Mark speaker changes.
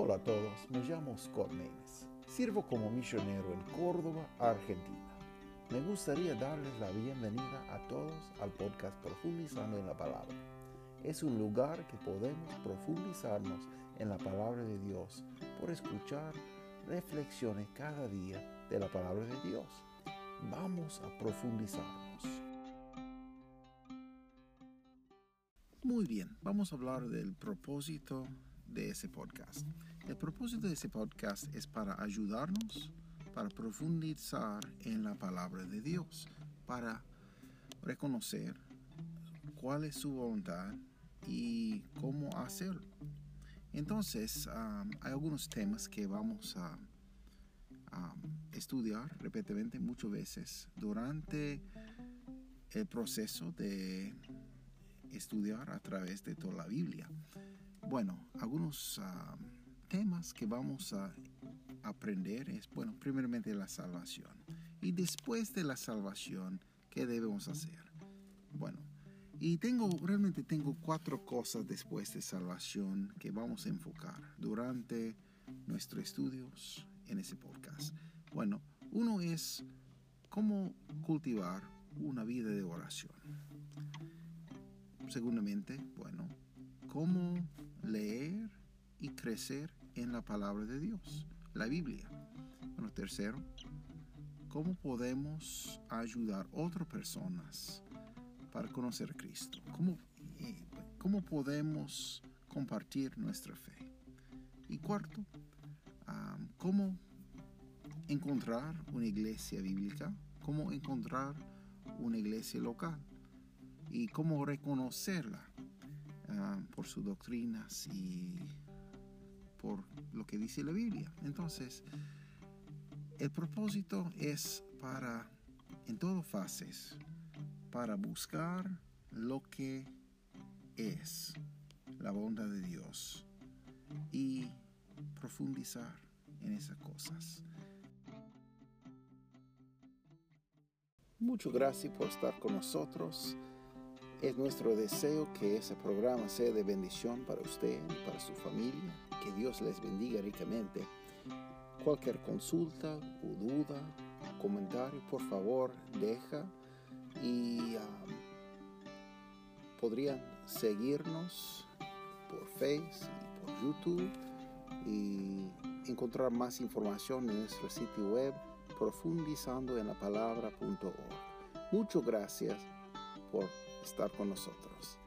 Speaker 1: Hola a todos, me llamo Scott Maines. Sirvo como misionero en Córdoba, Argentina. Me gustaría darles la bienvenida a todos al podcast Profundizando en la Palabra. Es un lugar que podemos profundizarnos en la palabra de Dios por escuchar reflexiones cada día de la palabra de Dios. Vamos a profundizarnos. Muy bien, vamos a hablar del propósito de ese podcast. El propósito de ese podcast es para ayudarnos, para profundizar en la palabra de Dios, para reconocer cuál es su voluntad y cómo hacerlo. Entonces, hay algunos temas que vamos a estudiar repetidamente muchas veces durante el proceso de estudiar a través de toda la Biblia. Bueno, algunos ah, temas que vamos a aprender es, bueno, primeramente la salvación. Y después de la salvación, ¿qué debemos hacer? Bueno, y tengo, realmente tengo cuatro cosas después de salvación que vamos a enfocar durante nuestros estudios en ese podcast. Bueno, uno es cómo cultivar una vida de oración. Segundamente, bueno, cómo leer y crecer en la palabra de Dios, la Biblia. Bueno, tercero, cómo podemos ayudar a otras personas para conocer a Cristo. ¿Cómo, cómo podemos compartir nuestra fe. Y cuarto, cómo encontrar una iglesia bíblica, cómo encontrar una iglesia local y cómo reconocerla Ah, por sus doctrinas y por lo que dice la Biblia. Entonces, el propósito es para, en todas fases, para buscar lo que es la bondad de Dios y profundizar en esas cosas. Muchas gracias por estar con nosotros. Es nuestro deseo que ese programa sea de bendición para usted y para su familia. Que Dios les bendiga ricamente. Cualquier consulta o duda, comentario, por favor, deja y um, podrían seguirnos por Facebook y por YouTube y encontrar más información en nuestro sitio web profundizando en la palabra.org. Muchas gracias por estar con nosotros.